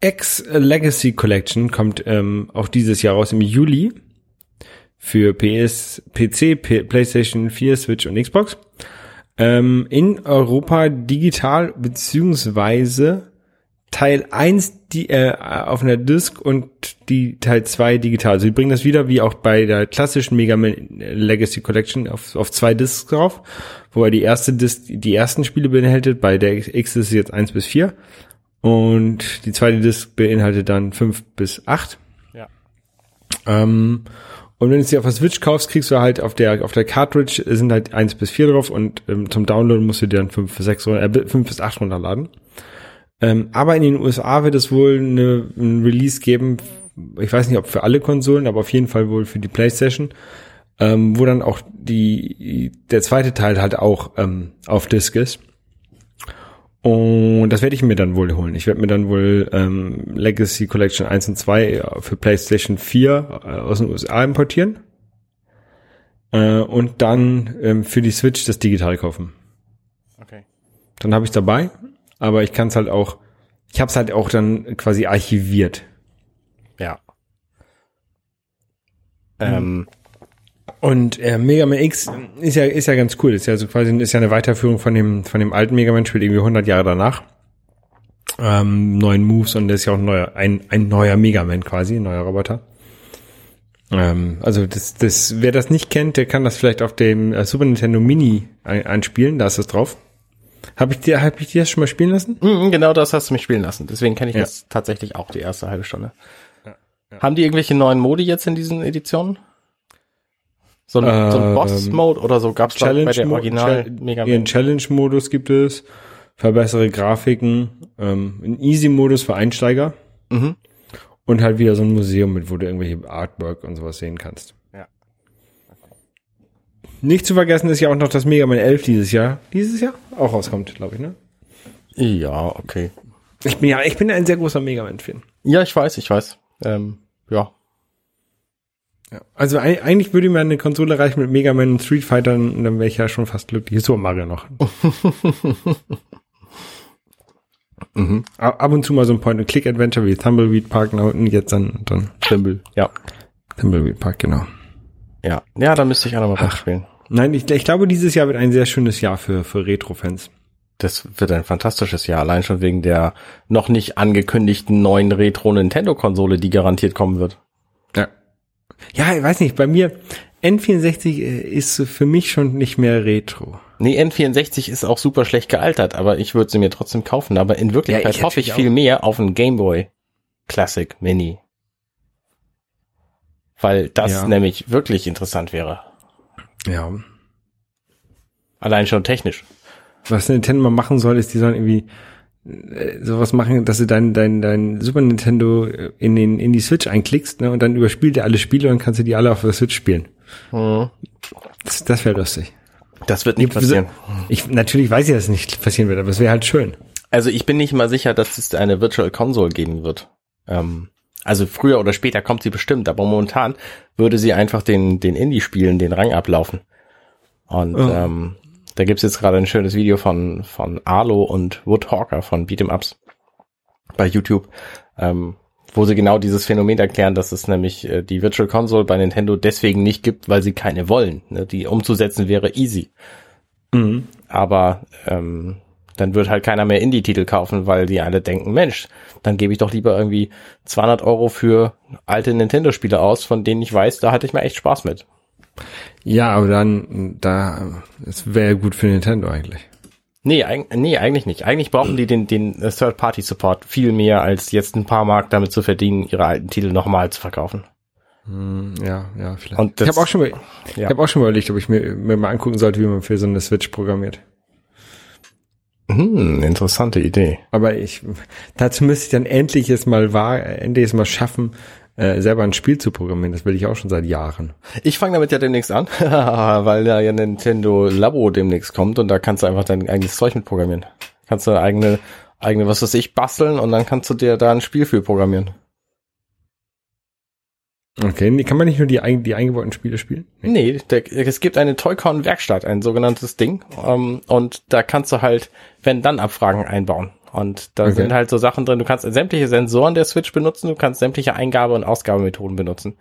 X Legacy Collection kommt ähm, auch dieses Jahr raus im Juli für PS, PC, P PlayStation 4, Switch und Xbox. Ähm, in Europa digital beziehungsweise Teil 1 die, äh, auf einer Disk und die Teil 2 digital. Also die bringen das wieder wie auch bei der klassischen Mega Man Legacy Collection auf, auf zwei Discs drauf, wobei die erste Disc die ersten Spiele beinhaltet, bei der X ist es jetzt 1 bis 4 und die zweite Disc beinhaltet dann 5 bis 8. Ja. Ähm, und wenn du sie auf der Switch kaufst, kriegst du halt auf der auf der Cartridge sind halt 1 bis 4 drauf und ähm, zum Download musst du dir dann 5 bis 6 äh, 5 bis 8 runterladen. Ähm, aber in den USA wird es wohl eine, ein Release geben, ich weiß nicht, ob für alle Konsolen, aber auf jeden Fall wohl für die PlayStation, ähm, wo dann auch die der zweite Teil halt auch ähm, auf Disc ist. Und das werde ich mir dann wohl holen. Ich werde mir dann wohl ähm, Legacy Collection 1 und 2 für PlayStation 4 äh, aus den USA importieren. Äh, und dann ähm, für die Switch das digital kaufen. Okay. Dann habe ich dabei, aber ich kann es halt auch, ich habe es halt auch dann quasi archiviert. Ja. Ähm, Und äh, Mega Man X ist ja ist ja ganz cool. Ist ja so quasi ist ja eine Weiterführung von dem von dem alten Mega Man Spiel irgendwie 100 Jahre danach. Ähm, neuen Moves und das ist ja auch ein neuer ein ein neuer Mega Man quasi, ein neuer Roboter. Ähm, also das das wer das nicht kennt, der kann das vielleicht auf dem äh, Super Nintendo Mini ein, einspielen. Da ist es drauf. Habe ich dir hab ich dir das schon mal spielen lassen? mhm, genau das hast du mich spielen lassen. Deswegen kenne ich Ja. das tatsächlich auch die erste halbe Stunde. Haben die irgendwelche neuen Modi jetzt in diesen Editionen? So ein, so ein Ähm, Boss-Mode oder so gab's da bei der Original Mega Man. Challenge-Modus gibt es, verbessere Grafiken, ähm, einen Easy-Modus für Einsteiger Mhm. und halt wieder so ein Museum mit, wo du irgendwelche Artwork und sowas sehen kannst. Ja. Nicht zu vergessen ist ja auch noch das Mega Man 11 dieses Jahr. Dieses Jahr auch rauskommt, glaube ich, ne? Ja, okay. Ich bin ja, ich bin ein sehr großer Mega Man-Fan. Ja, ich weiß, ich weiß. Ähm, ja. Ja. Also ei- eigentlich würde mir eine Konsole reichen mit Mega Man und Street Fighter und dann wäre ich ja schon fast glücklich. So Mario noch. Mhm. Ab und zu mal so ein Point-and-Click-Adventure wie Tumbleweed Park unten jetzt dann, dann Symbol. Ja. Tumbleweed Park, genau. Ja. Ja, da müsste ich auch nochmal spielen. Nein, ich, ich glaube, dieses Jahr wird ein sehr schönes Jahr für, für Retro-Fans. Das wird ein fantastisches Jahr, allein schon wegen der noch nicht angekündigten neuen Retro-Nintendo-Konsole, die garantiert kommen wird. Ja. Ich weiß nicht, bei mir, N64 ist für mich schon nicht mehr Retro. Nee, N64 ist auch super schlecht gealtert, aber ich würde sie mir trotzdem kaufen. Aber in Wirklichkeit Ja, hoffe ich viel mehr auf einen Game Boy Classic Mini. Weil das Ja. nämlich wirklich interessant wäre. Ja. Allein schon technisch. Was Nintendo mal machen soll, ist, die sollen irgendwie äh, sowas machen, dass du dein, dein, dein Super Nintendo äh, in den, in die Switch einklickst, ne, und dann überspielt er alle Spiele und kannst du die alle auf der Switch spielen. Hm. Das, das wäre lustig. Das wird nicht passieren. Ich, natürlich weiß ich, dass es nicht passieren wird, aber es wäre halt schön. Also ich bin nicht mal sicher, dass es eine Virtual Console geben wird. Ähm, also früher oder später kommt sie bestimmt, aber momentan würde sie einfach den, den Indie-Spielen den Rang ablaufen. Und Oh. ähm, da gibt's jetzt gerade ein schönes Video von, von Arlo und Woodhawker von Beat'em Ups bei YouTube, ähm, wo sie genau dieses Phänomen erklären, dass es nämlich äh, die Virtual Console bei Nintendo deswegen nicht gibt, weil sie keine wollen. Ne? Die umzusetzen wäre easy. Mhm. Aber ähm, Dann wird halt keiner mehr Indie-Titel kaufen, weil die alle denken, Mensch, dann gebe ich doch lieber irgendwie 200 Euro für alte Nintendo-Spiele aus, von denen ich weiß, da hatte ich mir echt Spaß mit. Ja, aber dann, da, es wäre gut für Nintendo eigentlich. Nee, eig nee, eigentlich nicht. Eigentlich brauchen die den, den äh, Third-Party-Support viel mehr, als jetzt ein paar Mark damit zu verdienen, ihre alten Titel nochmal zu verkaufen. Hm, ja, ja, vielleicht. Und ich das- habe auch schon mal, ja. ich habe auch schon mal überlegt, ob ich mir, mir mal angucken sollte, wie man für so eine Switch programmiert. Hm, interessante Idee. Aber ich, dazu müsste ich dann endlich jetzt mal wahr, endlich jetzt mal schaffen, äh, selber ein Spiel zu programmieren. Das will ich auch schon seit Jahren. Ich fange damit ja demnächst an, weil da ja Nintendo Labo demnächst kommt und da kannst du einfach dein eigenes Zeug mit programmieren. Kannst du eigene, eigene, was weiß ich, basteln und dann kannst du dir da ein Spiel für programmieren. Okay, nee, kann man nicht nur die, die eingebauten Spiele spielen? Nee, der, es gibt eine Toycon Werkstatt, ein sogenanntes Ding, ähm, und da kannst du halt Wenn-Dann-Abfragen einbauen. Und da Okay. sind halt so Sachen drin, du kannst sämtliche Sensoren der Switch benutzen, du kannst sämtliche Eingabe- und Ausgabemethoden benutzen.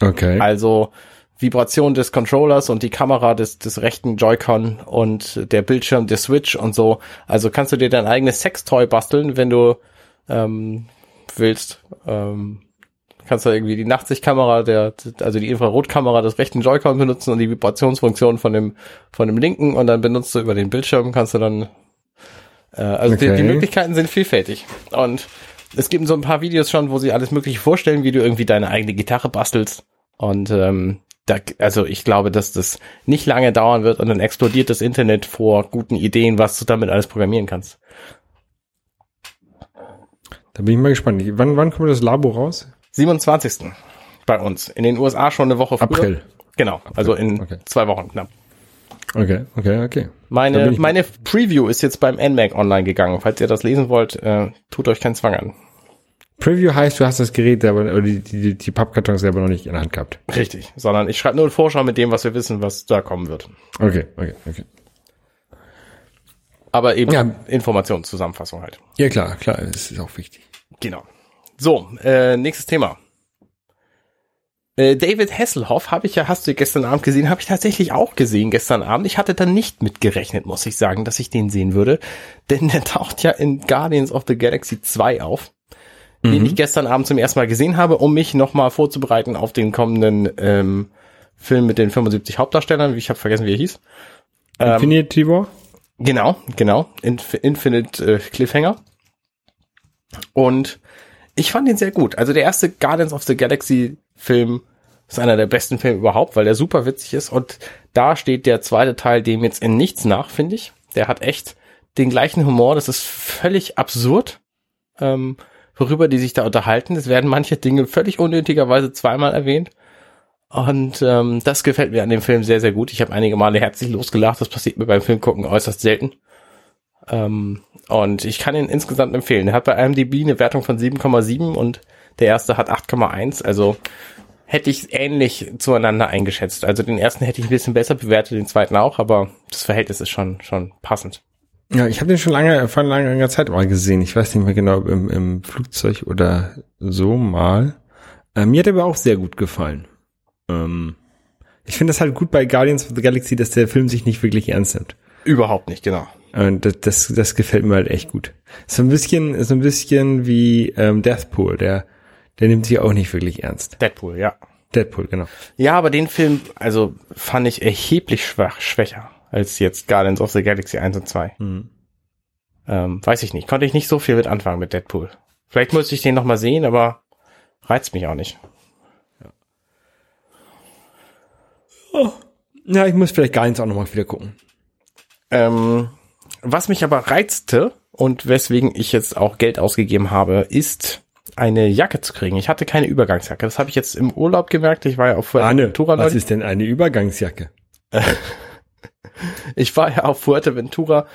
Okay. Also Vibration des Controllers und die Kamera des, des rechten Joy-Con und der Bildschirm der Switch und so. Also kannst du dir dein eigenes Sextoy basteln, wenn du ähm, willst. Ähm, kannst du irgendwie die Nachtsichtkamera, der, also die Infrarotkamera des rechten Joy-Con benutzen und die Vibrationsfunktion von dem, von dem linken und dann benutzt du über den Bildschirm, kannst du dann, also die, Okay. die Möglichkeiten sind vielfältig. Und es gibt so ein paar Videos schon, wo sie alles Mögliche vorstellen, wie du irgendwie deine eigene Gitarre bastelst. Und ähm, da, also ich glaube, dass das nicht lange dauern wird und dann explodiert das Internet vor guten Ideen, was du damit alles programmieren kannst. Da bin ich mal gespannt. Wann, wann kommt das Labo raus? 27. bei uns. In den USA schon eine Woche früher. April. Genau, also in okay. zwei Wochen knapp. Okay, okay, okay. Meine, meine Preview ist jetzt beim NMAC online gegangen. Falls ihr das lesen wollt, äh, tut euch keinen Zwang an. Preview heißt, du hast das Gerät aber, oder die, die, die Pappkartons selber noch nicht in der Hand gehabt. Richtig, sondern ich schreibe nur eine Vorschau mit dem, was wir wissen, was da kommen wird. Okay, okay, okay. Aber eben Ja. Informationszusammenfassung halt. Ja, klar, klar, das ist auch wichtig. Genau. So, äh, nächstes Thema. Äh, David Hasselhoff habe ich ja, hast du gestern Abend gesehen, habe ich tatsächlich auch gesehen gestern Abend. Ich hatte da nicht mit gerechnet, muss ich sagen, dass ich den sehen würde. Denn der taucht ja in Guardians of the Galaxy 2 auf, den ich gestern Abend zum ersten Mal gesehen habe, um mich nochmal vorzubereiten auf den kommenden ähm, Film mit den 75 Hauptdarstellern. Ich habe vergessen, wie er hieß. Ähm, Infinity War? Genau, genau. Inf Infinite äh, Cliffhanger. Und ich fand ihn sehr gut. Also der erste Guardians of the Galaxy Film ist einer der besten Filme überhaupt, weil der super witzig ist. Und da steht der zweite Teil dem jetzt in nichts nach, finde ich. Der hat echt den gleichen Humor. Das ist völlig absurd, ähm, worüber die sich da unterhalten. Es werden manche Dinge völlig unnötigerweise zweimal erwähnt. Und ähm, das gefällt mir an dem Film sehr, sehr gut. Ich habe einige Male herzlich losgelacht. Das passiert mir beim Filmgucken äußerst selten. Ähm, und ich kann ihn insgesamt empfehlen. Er hat bei IMDb eine Wertung von 7,7 und der erste hat 8,1. Also hätte ich ähnlich zueinander eingeschätzt. Also den ersten hätte ich ein bisschen besser bewertet, den zweiten auch, aber das Verhältnis ist schon schon passend. Ja, ich habe den schon lange, vor langer, langer Zeit mal gesehen. Ich weiß nicht mehr genau, ob im, im Flugzeug oder so mal. Äh, mir hat er aber auch sehr gut gefallen. Ähm, ich finde das halt gut bei Guardians of the Galaxy, dass der Film sich nicht wirklich ernst nimmt. Überhaupt nicht, genau. Und das, das, das gefällt mir halt echt gut. So ein bisschen, so ein bisschen wie ähm, Deathpool, der, der nimmt sich auch nicht wirklich ernst. Deadpool, ja. Deadpool, genau. Ja, aber den Film, also fand ich erheblich schwach, schwächer als jetzt Guardians of the Galaxy 1 und 2. Mhm. Ähm, weiß ich nicht. Konnte ich nicht so viel mit anfangen mit Deadpool. Vielleicht müsste ich den noch mal sehen, aber reizt mich auch nicht. Ja, ich muss vielleicht Guardians auch nochmal wieder gucken. Ähm, was mich aber reizte und weswegen ich jetzt auch Geld ausgegeben habe, ist eine Jacke zu kriegen. Ich hatte keine Übergangsjacke. Das habe ich jetzt im Urlaub gemerkt. Ich war ja auf Arne, Fuerteventura. was neulich. ist denn eine Übergangsjacke? Ich war ja auf Fuerteventura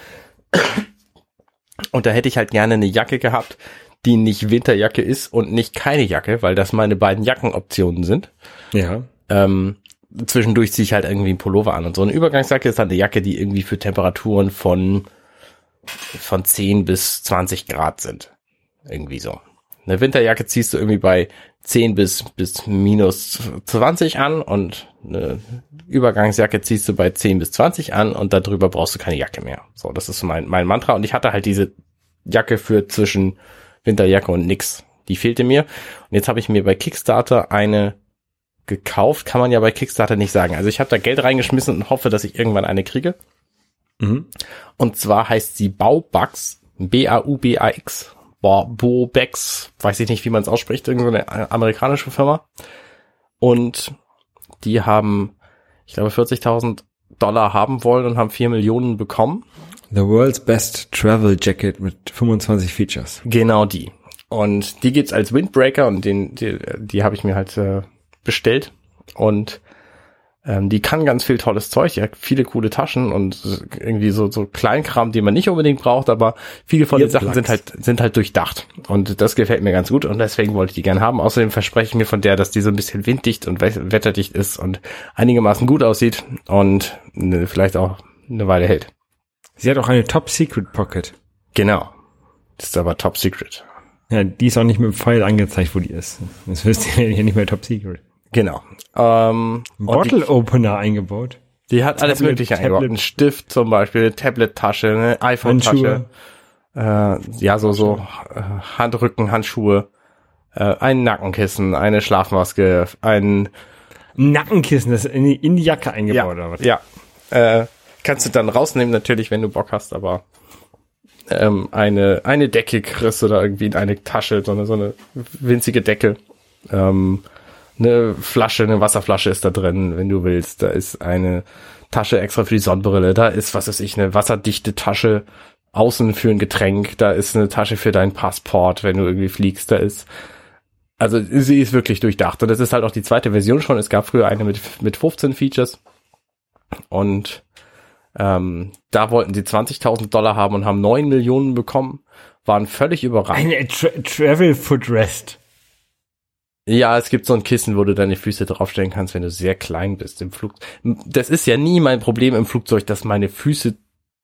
und da hätte ich halt gerne eine Jacke gehabt, die nicht Winterjacke ist und nicht keine Jacke, weil das meine beiden Jackenoptionen sind. Ja. Ähm, zwischendurch ziehe ich halt irgendwie einen Pullover an und so. Eine Übergangsjacke ist dann eine Jacke, die irgendwie für Temperaturen von, von 10 bis 20 Grad sind. Irgendwie so. Eine Winterjacke ziehst du irgendwie bei 10 bis, bis minus 20 an und eine Übergangsjacke ziehst du bei 10 bis 20 an und darüber brauchst du keine Jacke mehr. So, das ist mein, mein Mantra. Und ich hatte halt diese Jacke für zwischen Winterjacke und nix. Die fehlte mir. Und jetzt habe ich mir bei Kickstarter eine gekauft, kann man ja bei Kickstarter nicht sagen. Also ich habe da Geld reingeschmissen und hoffe, dass ich irgendwann eine kriege. Mhm. Und zwar heißt sie Baubugs, B-A-U-B-A-X, Bobex, weiß ich nicht, wie man es ausspricht, irgendeine amerikanische Firma. Und die haben, ich glaube, 40.000 Dollar haben wollen und haben 4 Millionen bekommen. The World's Best Travel Jacket mit 25 Features. Genau die. Und die gibt's als Windbreaker und den, die, die habe ich mir halt äh, bestellt. Und ähm, die kann ganz viel tolles Zeug, ja, viele coole Taschen und irgendwie so, so Kleinkram, den man nicht unbedingt braucht, aber viele von den Sachen sind halt, sind halt durchdacht. Und das gefällt mir ganz gut und deswegen wollte ich die gerne haben. Außerdem verspreche ich mir von der, dass die so ein bisschen winddicht und wetterdicht ist und einigermaßen gut aussieht und ne, vielleicht auch eine Weile hält. Sie hat auch eine Top Secret Pocket. Genau. Das ist aber Top Secret. Ja, die ist auch nicht mit dem Pfeil angezeigt, wo die ist. Das wisst ihr ja nicht mehr Top Secret. Genau. Ähm, Bottle Opener eingebaut. Die hat alles Tablet, mögliche eingebaut. Ein Stift zum Beispiel, eine Tablet-Tasche, eine iPhone-Tasche. Äh, ja, so, so äh, Handrücken, Handschuhe, äh, ein Nackenkissen, eine Schlafmaske, ein Nackenkissen, das ist in die, in die Jacke eingebaut, ja, oder was? Ja. Äh, kannst du dann rausnehmen, natürlich, wenn du Bock hast, aber ähm, eine, eine Decke kriegst du da irgendwie in eine Tasche, so eine, so eine winzige Decke. Ähm, eine Flasche, eine Wasserflasche ist da drin, wenn du willst. Da ist eine Tasche extra für die Sonnenbrille. Da ist, was weiß ich, eine wasserdichte Tasche außen für ein Getränk. Da ist eine Tasche für dein Passport, wenn du irgendwie fliegst. Da ist, also sie ist wirklich durchdacht. Und das ist halt auch die zweite Version schon. Es gab früher eine mit, mit 15 Features. Und ähm, da wollten sie 20.000 Dollar haben und haben 9 Millionen bekommen. Waren völlig überrascht. Eine Tra Travel Footrest. Ja, es gibt so ein Kissen, wo du deine Füße draufstellen kannst, wenn du sehr klein bist im Flug. Das ist ja nie mein Problem im Flugzeug, dass meine Füße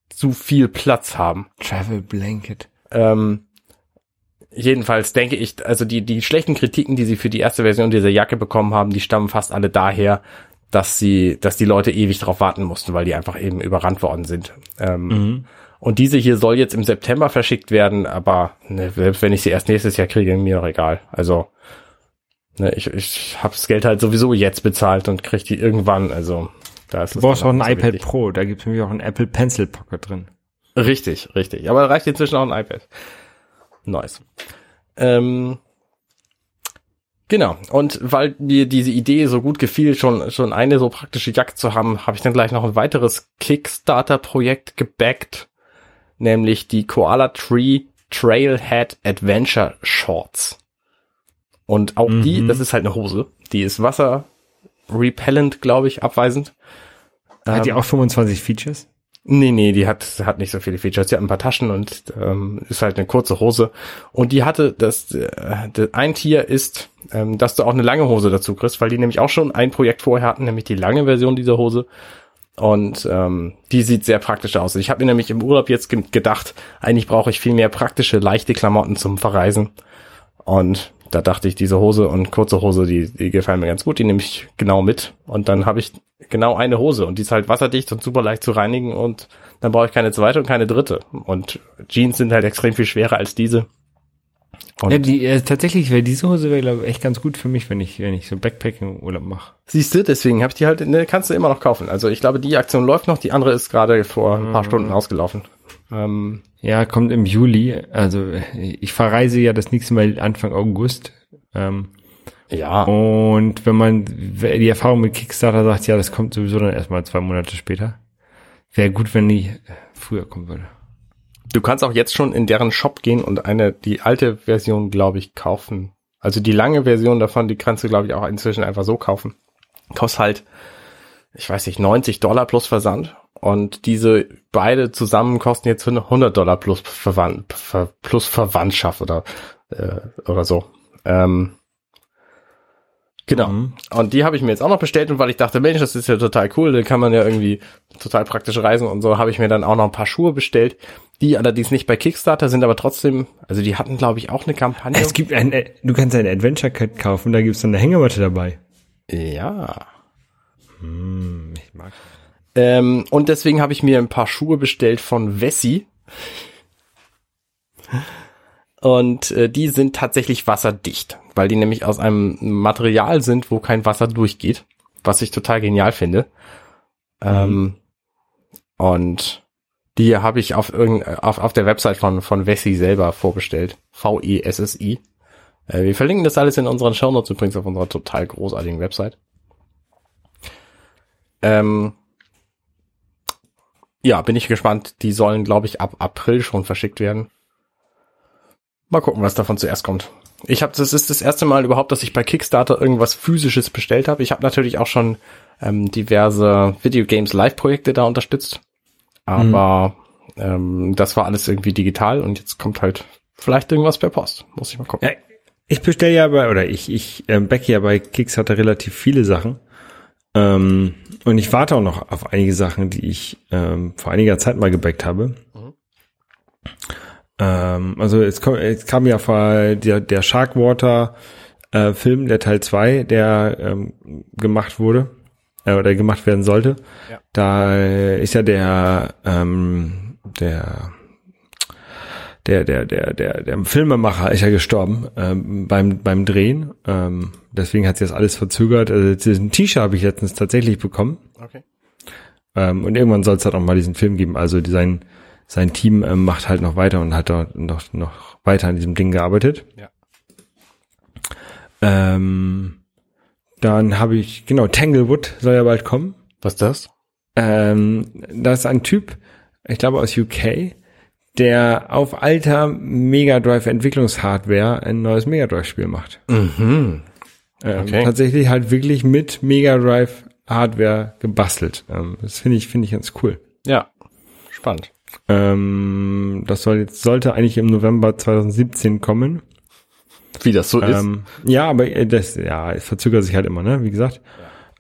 zu viel Platz haben. Travel Blanket. Ähm, jedenfalls denke ich, also die, die schlechten Kritiken, die sie für die erste Version dieser Jacke bekommen haben, die stammen fast alle daher, dass sie, dass die Leute ewig drauf warten mussten, weil die einfach eben überrannt worden sind. Ähm, mhm. Und diese hier soll jetzt im September verschickt werden, aber ne, selbst wenn ich sie erst nächstes Jahr kriege, mir doch egal. Also Ne, ich ich habe das Geld halt sowieso jetzt bezahlt und krieg die irgendwann. Also da ist Du brauchst auch ein so iPad wichtig. Pro, da gibt's nämlich auch ein Apple Pencil Pocket drin. Richtig, richtig. Aber da reicht inzwischen auch ein iPad. Nice. Ähm, genau. Und weil mir diese Idee so gut gefiel, schon, schon eine so praktische Jacke zu haben, habe ich dann gleich noch ein weiteres Kickstarter-Projekt gebackt, nämlich die Koala Tree Trailhead Adventure Shorts. Und auch mhm. die, das ist halt eine Hose. Die ist Wasser repellent, glaube ich, abweisend. Hat ähm, die auch 25 Features? Nee, nee, die hat, hat nicht so viele Features. Die hat ein paar Taschen und ähm, ist halt eine kurze Hose. Und die hatte, das, äh, ein Tier ist, ähm, dass du auch eine lange Hose dazu kriegst, weil die nämlich auch schon ein Projekt vorher hatten, nämlich die lange Version dieser Hose. Und ähm, die sieht sehr praktisch aus. Ich habe mir nämlich im Urlaub jetzt ge gedacht, eigentlich brauche ich viel mehr praktische, leichte Klamotten zum Verreisen. Und da dachte ich, diese Hose und kurze Hose, die, die gefallen mir ganz gut, die nehme ich genau mit. Und dann habe ich genau eine Hose und die ist halt wasserdicht und super leicht zu reinigen und dann brauche ich keine zweite und keine dritte. Und Jeans sind halt extrem viel schwerer als diese. Und ja, die, äh, tatsächlich wäre diese Hose wäre glaube ich echt ganz gut für mich, wenn ich wenn ich so Backpacking Urlaub mache. Siehst du, deswegen habe ich die halt, ne, kannst du immer noch kaufen. Also ich glaube, die Aktion läuft noch, die andere ist gerade vor ein paar mhm. Stunden ausgelaufen. Ähm, ja, kommt im Juli. Also ich verreise ja das nächste Mal Anfang August. Ähm, ja. Und wenn man die Erfahrung mit Kickstarter sagt, ja, das kommt sowieso dann erstmal zwei Monate später. Wäre gut, wenn die früher kommen würde. Du kannst auch jetzt schon in deren Shop gehen und eine, die alte Version, glaube ich, kaufen. Also die lange Version davon, die kannst du, glaube ich, auch inzwischen einfach so kaufen. Kostet halt, ich weiß nicht, 90 Dollar plus Versand. Und diese beide zusammen kosten jetzt 100 Dollar plus, Verwand, plus Verwandtschaft oder, äh, oder so. Ähm, Genau. Mhm. Und die habe ich mir jetzt auch noch bestellt und weil ich dachte, Mensch, das ist ja total cool, da kann man ja irgendwie total praktisch reisen und so, habe ich mir dann auch noch ein paar Schuhe bestellt, die allerdings nicht bei Kickstarter sind, aber trotzdem, also die hatten glaube ich auch eine Kampagne. Es gibt ein, äh, du kannst ein Adventure Kit kaufen, da gibt's dann eine Hängematte dabei. ja. Ich mag. Ähm, und deswegen habe ich mir ein paar Schuhe bestellt von Vessi. Und äh, die sind tatsächlich wasserdicht, weil die nämlich aus einem Material sind, wo kein Wasser durchgeht, was ich total genial finde. Ähm, und die habe ich auf, auf, auf der Website von, von Vessi selber vorbestellt. V-E-S-S-I. Äh, wir verlinken das alles in unseren Shownotes übrigens auf unserer total großartigen Website. Ähm, ja, bin ich gespannt. Die sollen, glaube ich, ab April schon verschickt werden. Mal gucken, was davon zuerst kommt. Ich habe, das ist das erste Mal überhaupt, dass ich bei Kickstarter irgendwas physisches bestellt habe. Ich habe natürlich auch schon ähm, diverse Video Games Live-Projekte da unterstützt, aber ähm, das war alles irgendwie digital und jetzt kommt halt vielleicht irgendwas per Post. Muss ich mal gucken. Ja, ich bestelle ja bei, oder ich, ich ähm, backe ja bei Kickstarter relativ viele Sachen. Ähm, und ich warte auch noch auf einige Sachen, die ich ähm, vor einiger Zeit mal gebackt habe. Ähm, also es, kom, es kam ja vor der, der Sharkwater äh, Film, der Teil 2, der ähm, gemacht wurde äh, oder gemacht werden sollte. Ja. Da ist ja der ähm, der der, der, der, der, der Filmemacher ist ja gestorben ähm, beim, beim Drehen. Ähm, deswegen hat sich das alles verzögert. Also diesen T-Shirt habe ich letztens tatsächlich bekommen. Okay. Ähm, und irgendwann soll es halt auch mal diesen Film geben. Also sein, sein Team ähm, macht halt noch weiter und hat dort noch, noch weiter an diesem Ding gearbeitet. Ja. Ähm, dann habe ich, genau, Tanglewood soll ja bald kommen. Was ist das? Ähm, das ist ein Typ, ich glaube aus UK, der auf alter Mega Drive Entwicklungshardware ein neues Mega Drive Spiel macht. Mhm. Ähm, Okay. Tatsächlich halt wirklich mit Mega Drive Hardware gebastelt. Ähm, das finde ich, finde ich ganz cool. Ja. Spannend. Ähm, das soll jetzt, sollte eigentlich im November 2017 kommen. Wie das so ist. Ähm, ja, aber äh, das, ja, es verzögert sich halt immer, ne, wie gesagt.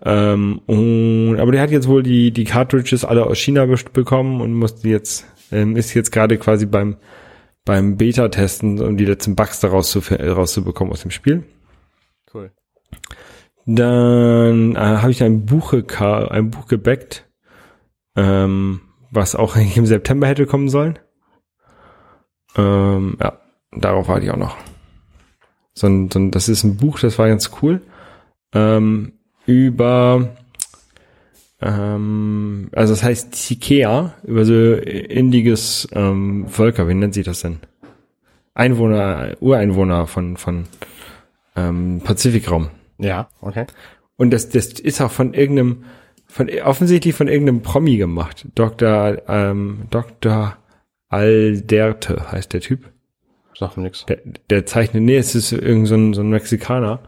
Ähm, und, aber der hat jetzt wohl die, die Cartridges alle aus China bekommen und musste jetzt, ähm, ist jetzt gerade quasi beim, beim Beta-Testen, um die letzten Bugs daraus zu, rauszubekommen aus dem Spiel. Cool. Dann äh, habe ich ein Buch, ein Buch gebackt, ähm, was auch eigentlich im September hätte kommen sollen. Ähm, ja, darauf warte ich auch noch. So ein, so ein, das ist ein Buch, das war ganz cool. Ähm, über, ähm, also das heißt Tikea, über so indiges ähm, Völker, wie nennt sich das denn? Einwohner, Ureinwohner von, von ähm, Pazifikraum. Ja, okay. Und das, das ist auch von irgendeinem, von offensichtlich von irgendeinem Promi gemacht. Dr. Ähm, Dr. Alderte heißt der Typ. Sag mir nix. Der, der zeichnet, nee, es ist irgend so ein, so ein Mexikaner.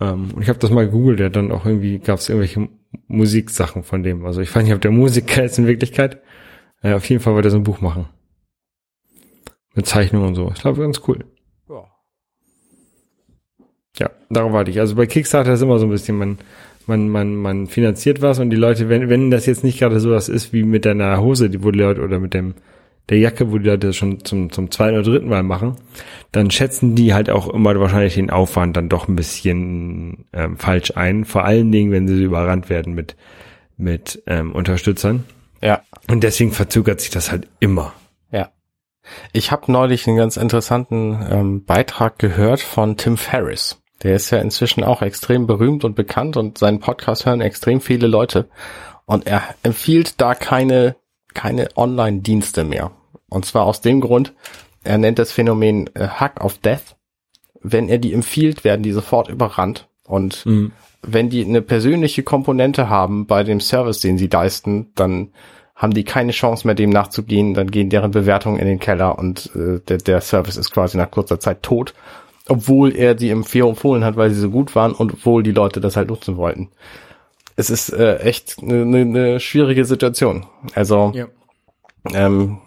Ähm, und ich habe das mal gegoogelt, der dann auch irgendwie, gab es irgendwelche Musiksachen von dem. Also ich weiß nicht, ob der Musiker ist in Wirklichkeit. Äh, auf jeden Fall wollte er so ein Buch machen. Mit Zeichnungen und so. Ich glaube, ganz cool. Ja. Ja, darauf warte ich. Also bei Kickstarter ist immer so ein bisschen, man, man, man, man finanziert was und die Leute, wenn, wenn das jetzt nicht gerade sowas ist wie mit deiner Hose, die die Leute, oder mit dem, der Jacke, wo die Leute das schon zum, zum zweiten oder dritten Mal machen, dann schätzen die halt auch immer wahrscheinlich den Aufwand dann doch ein bisschen ähm, falsch ein. Vor allen Dingen, wenn sie überrannt werden mit, mit ähm, Unterstützern. Ja. Und deswegen verzögert sich das halt immer. Ja. Ich habe neulich einen ganz interessanten ähm, Beitrag gehört von Tim Ferriss. Der ist ja inzwischen auch extrem berühmt und bekannt und seinen Podcast hören extrem viele Leute. Und er empfiehlt da keine, keine Online-Dienste mehr. Und zwar aus dem Grund, er nennt das Phänomen äh, Hack of Death. Wenn er die empfiehlt, werden die sofort überrannt. Und Mhm. wenn die eine persönliche Komponente haben bei dem Service, den sie leisten, dann haben die keine Chance mehr, dem nachzugehen, dann gehen deren Bewertungen in den Keller und äh, der, der Service ist quasi nach kurzer Zeit tot, obwohl er sie empfohlen hat, weil sie so gut waren und obwohl die Leute das halt nutzen wollten. Es ist äh, echt eine ne, ne schwierige Situation. Also Ja. ähm,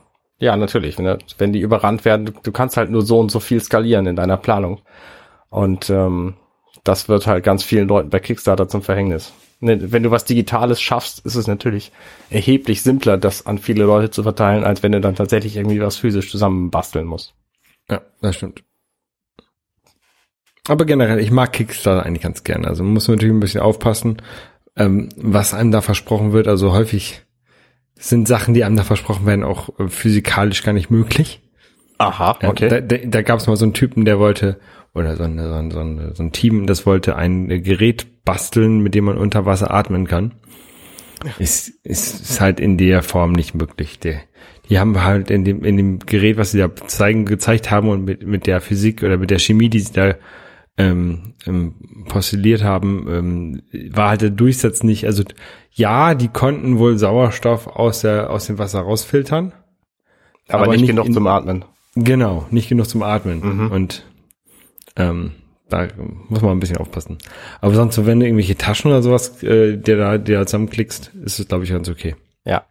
ja, natürlich. Wenn, wenn die überrannt werden, du, du kannst halt nur so und so viel skalieren in deiner Planung. Und ähm, das wird halt ganz vielen Leuten bei Kickstarter zum Verhängnis. Ne, Wenn du was Digitales schaffst, ist es natürlich erheblich simpler, das an viele Leute zu verteilen, als wenn du dann tatsächlich irgendwie was physisch zusammenbasteln musst. Ja, das stimmt. Aber generell, ich mag Kickstarter eigentlich ganz gerne. Also man muss natürlich ein bisschen aufpassen, ähm, was einem da versprochen wird. Also häufig sind Sachen, die einem da versprochen werden, auch äh, physikalisch gar nicht möglich. Aha, Ja, Da, da, da gab es mal so einen Typen, der wollte, oder so, eine, so, ein, so, ein, so ein Team, das wollte ein Gerät basteln, mit dem man unter Wasser atmen kann. Ist, ist, ist halt in der Form nicht möglich. Der, die haben halt in dem, in dem Gerät, was sie da zeigen, gezeigt haben und mit, mit der Physik oder mit der Chemie, die sie da ähm, ähm, postuliert haben, ähm, war halt der Durchsatz nicht, also ja, die konnten wohl Sauerstoff aus der, aus dem Wasser rausfiltern. aber, aber nicht, nicht genug in- zum Atmen. Genau, nicht genug zum Atmen. Mhm. Und ähm, da muss man ein bisschen aufpassen. Aber sonst, so, wenn du irgendwelche Taschen oder sowas, äh, der da, der da zusammenklickst, ist es, glaube ich, ganz okay. Ja,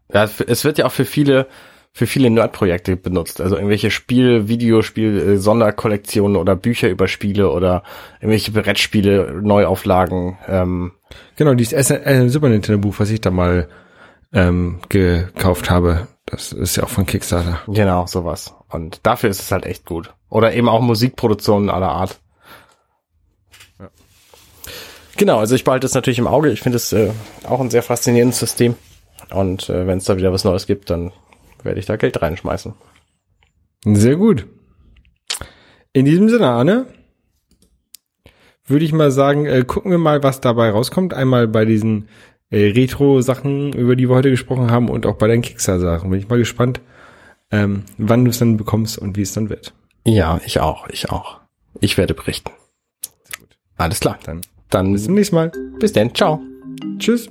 es wird ja auch für viele für viele Nerd-Projekte benutzt. Also irgendwelche Spiel, Videospiel, äh, Sonderkollektionen oder Bücher über Spiele oder irgendwelche Brettspiele, Neuauflagen. Ähm, Genau, dieses äh, Super Nintendo Buch, was ich da mal ähm, gekauft habe, das ist ja auch von Kickstarter. genau, sowas. Und dafür ist es halt echt gut. Oder eben auch Musikproduktionen aller Art. Genau, also ich behalte es natürlich im Auge. Ich finde es äh, auch ein sehr faszinierendes System. Und äh, wenn es da wieder was Neues gibt, dann werde ich da Geld reinschmeißen. Sehr gut. In diesem Sinne, Arne, würde ich mal sagen, äh, gucken wir mal, was dabei rauskommt. Einmal bei diesen äh, Retro-Sachen, über die wir heute gesprochen haben, und auch bei den Kickstarter-Sachen. Bin ich mal gespannt, ähm, wann du es dann bekommst und wie es dann wird. Ja, ich auch, ich auch. Ich werde berichten. Alles klar. Dann Dann bis zum nächsten Mal. bis dann. Ciao. Tschüss.